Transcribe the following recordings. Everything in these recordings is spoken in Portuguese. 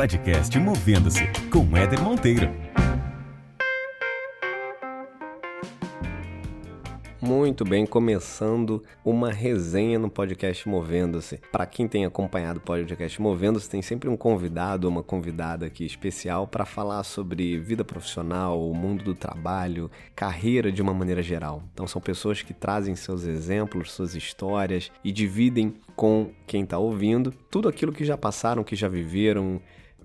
Podcast Movendo-se com Éder Monteiro. Muito bem, começando uma resenha no podcast Movendo-se. Para quem tem acompanhado o podcast Movendo-se, tem sempre um convidado ou uma convidada aqui especial para falar sobre vida profissional, o mundo do trabalho, carreira de uma maneira geral. Então são pessoas que trazem seus exemplos, suas histórias e dividem com quem está ouvindo tudo aquilo que já passaram, que já viveram.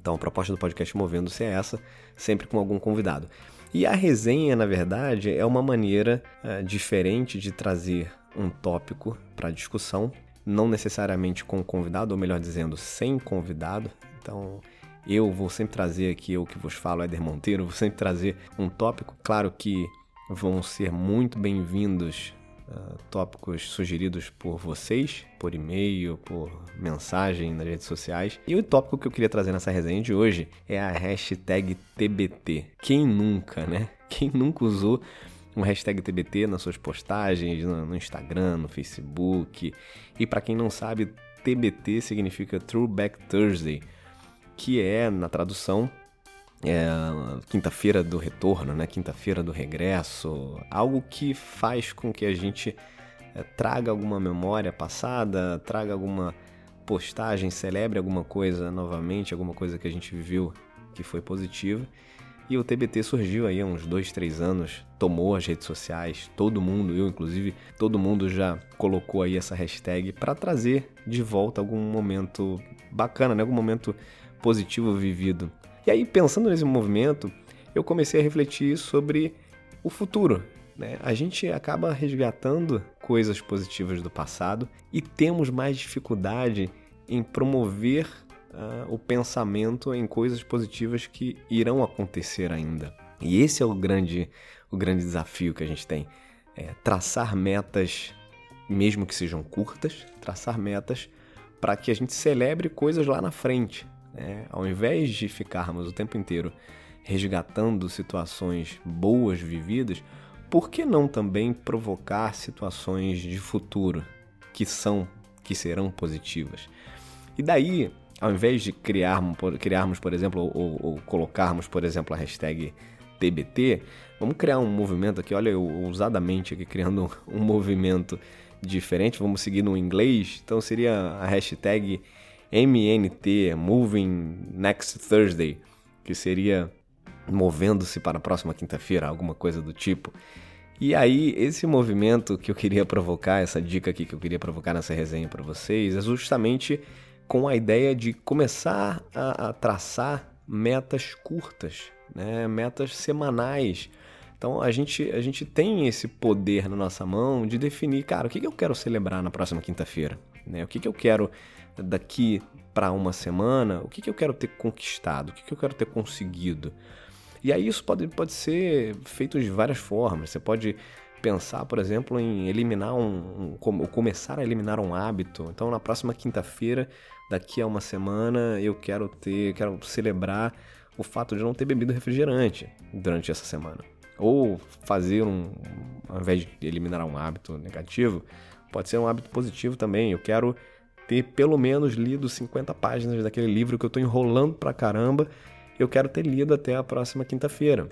Então a proposta do podcast Movendo-se é essa, sempre com algum convidado. E a resenha, na verdade, é uma maneira uh, diferente de trazer um tópico para discussão, não necessariamente com convidado, ou melhor dizendo, sem convidado. Então, eu vou sempre trazer aqui, eu que vos falo, Éder Monteiro, vou sempre trazer um tópico. Claro que vão ser muito bem-vindos uh, tópicos sugeridos por vocês, por e-mail, por mensagem nas redes sociais. E o tópico que eu queria trazer nessa resenha de hoje é a hashtag TBT. Quem nunca, né? Quem nunca usou um hashtag TBT nas suas postagens, no Instagram, no Facebook. E para quem não sabe, TBT significa Throwback Thursday, que é, na tradução, é, quinta-feira do retorno, né? Quinta-feira do regresso, algo que faz com que a gente é, traga alguma memória passada, traga alguma postagem, celebre alguma coisa novamente, alguma coisa que a gente viveu que foi positiva. E o TBT surgiu aí há uns dois, três anos, tomou as redes sociais, todo mundo, eu inclusive, todo mundo já colocou aí essa hashtag para trazer de volta algum momento bacana, né? algum momento positivo vivido e aí, pensando nesse movimento, eu comecei a refletir sobre o futuro. Né? A gente acaba resgatando coisas positivas do passado e temos mais dificuldade em promover uh, o pensamento em coisas positivas que irão acontecer ainda. E esse é o grande, o grande desafio que a gente tem. É traçar metas, mesmo que sejam curtas, traçar metas para que a gente celebre coisas lá na frente. Né? Ao invés de ficarmos o tempo inteiro resgatando situações boas vividas, por que não também provocar situações de futuro que são, que serão positivas? E daí, ao invés de criarmos, criarmos por exemplo, ou, ou colocarmos, por exemplo, a hashtag TBT, vamos criar um movimento aqui, olha eu ousadamente aqui criando um movimento diferente, vamos seguir no inglês, então seria a hashtag MNT, Moving Next Thursday, que seria movendo-se para a próxima quinta-feira, alguma coisa do tipo. E aí, esse movimento que eu queria provocar, essa dica aqui que eu queria provocar nessa resenha para vocês, é justamente com a ideia de começar a, a traçar metas curtas, né? metas semanais. Então a gente, a gente tem esse poder na nossa mão de definir, cara, o que, que eu quero celebrar na próxima quinta-feira? Né? O que, que eu quero daqui para uma semana, o que, que eu quero ter conquistado, o que, que eu quero ter conseguido. E aí isso pode, pode ser feito de várias formas. Você pode pensar, por exemplo, em eliminar um, um começar a eliminar um hábito. Então, na próxima quinta-feira, daqui a uma semana, eu quero ter, quero celebrar o fato de não ter bebido refrigerante durante essa semana. Ou fazer um, ao invés de eliminar um hábito negativo, pode ser um hábito positivo também. Eu quero ter pelo menos lido 50 páginas daquele livro que eu estou enrolando pra caramba, eu quero ter lido até a próxima quinta-feira.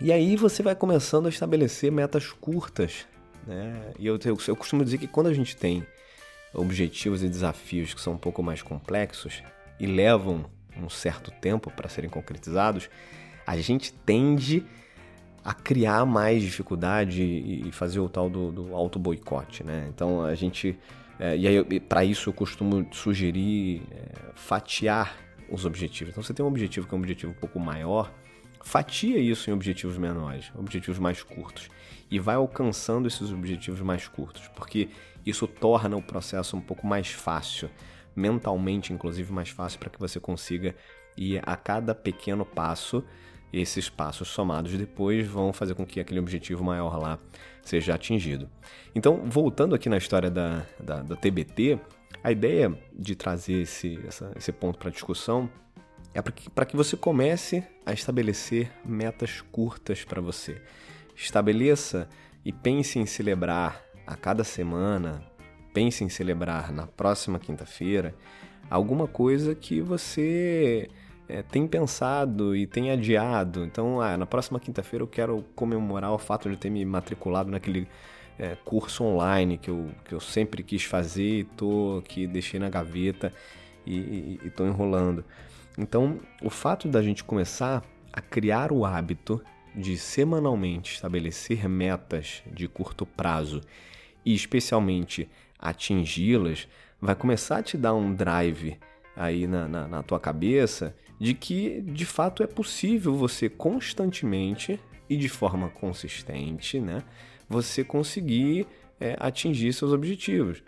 E aí você vai começando a estabelecer metas curtas. Né? E eu, eu, eu costumo dizer que quando a gente tem objetivos e desafios que são um pouco mais complexos e levam um certo tempo para serem concretizados, a gente tende a criar mais dificuldade e fazer o tal do, do auto-boicote, né? Então a gente é, e aí, para isso, eu costumo sugerir é, fatiar os objetivos. Então, você tem um objetivo que é um objetivo um pouco maior, fatia isso em objetivos menores, objetivos mais curtos, e vai alcançando esses objetivos mais curtos, porque isso torna o processo um pouco mais fácil, mentalmente, inclusive, mais fácil para que você consiga ir a cada pequeno passo esses passos somados depois vão fazer com que aquele objetivo maior lá seja atingido. Então, voltando aqui na história da, da, da TBT, a ideia de trazer esse, essa, esse ponto para discussão é para que, que você comece a estabelecer metas curtas para você. Estabeleça e pense em celebrar a cada semana, pense em celebrar na próxima quinta-feira alguma coisa que você é, tem pensado e tem adiado. Então, ah, na próxima quinta-feira eu quero comemorar o fato de ter me matriculado naquele é, curso online que eu, que eu sempre quis fazer e tô aqui, deixei na gaveta e estou enrolando. Então, o fato da gente começar a criar o hábito de semanalmente estabelecer metas de curto prazo e especialmente atingi-las, vai começar a te dar um drive aí na, na, na tua cabeça de que de fato é possível você constantemente e de forma consistente, né, você conseguir é, atingir seus objetivos.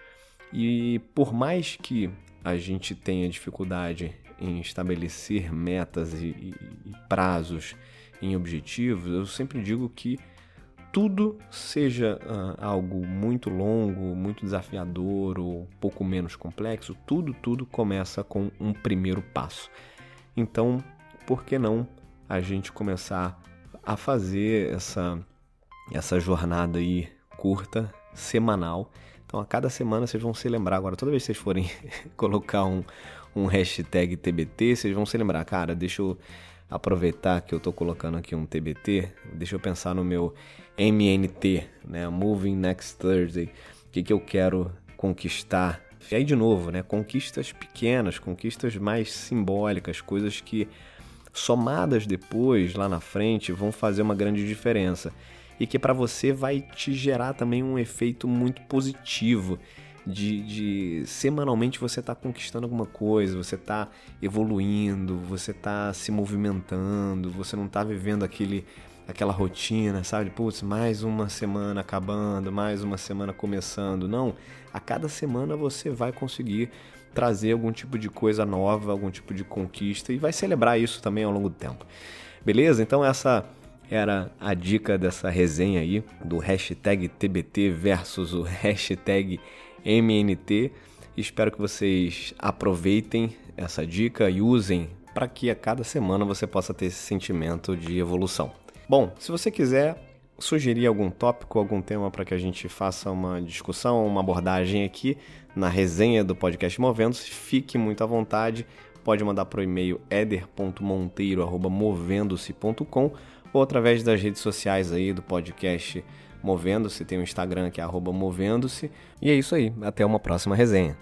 E por mais que a gente tenha dificuldade em estabelecer metas e, e, e prazos em objetivos, eu sempre digo que tudo seja uh, algo muito longo, muito desafiador ou pouco menos complexo, tudo, tudo começa com um primeiro passo. Então, por que não a gente começar a fazer essa, essa jornada aí curta, semanal? Então, a cada semana vocês vão se lembrar. Agora, toda vez que vocês forem colocar um, um hashtag TBT, vocês vão se lembrar, cara, deixa eu aproveitar que eu estou colocando aqui um TBT, deixa eu pensar no meu MNT, né? Moving Next Thursday. O que, que eu quero conquistar e aí, de novo, né, conquistas pequenas, conquistas mais simbólicas, coisas que somadas depois, lá na frente, vão fazer uma grande diferença. E que para você vai te gerar também um efeito muito positivo. De, de semanalmente você está conquistando alguma coisa, você está evoluindo, você está se movimentando, você não está vivendo aquele aquela rotina, sabe? Putz, mais uma semana acabando, mais uma semana começando. Não, a cada semana você vai conseguir trazer algum tipo de coisa nova, algum tipo de conquista e vai celebrar isso também ao longo do tempo. Beleza? Então essa era a dica dessa resenha aí do hashtag TBT versus o hashtag MNT. Espero que vocês aproveitem essa dica e usem para que a cada semana você possa ter esse sentimento de evolução. Bom, se você quiser sugerir algum tópico, algum tema para que a gente faça uma discussão, uma abordagem aqui na resenha do podcast Movendo-se, fique muito à vontade. Pode mandar para o e-mail eder.monteiro.movendo-se.com ou através das redes sociais aí do podcast Movendo-se. Tem o Instagram que é arroba Movendo-se. E é isso aí. Até uma próxima resenha.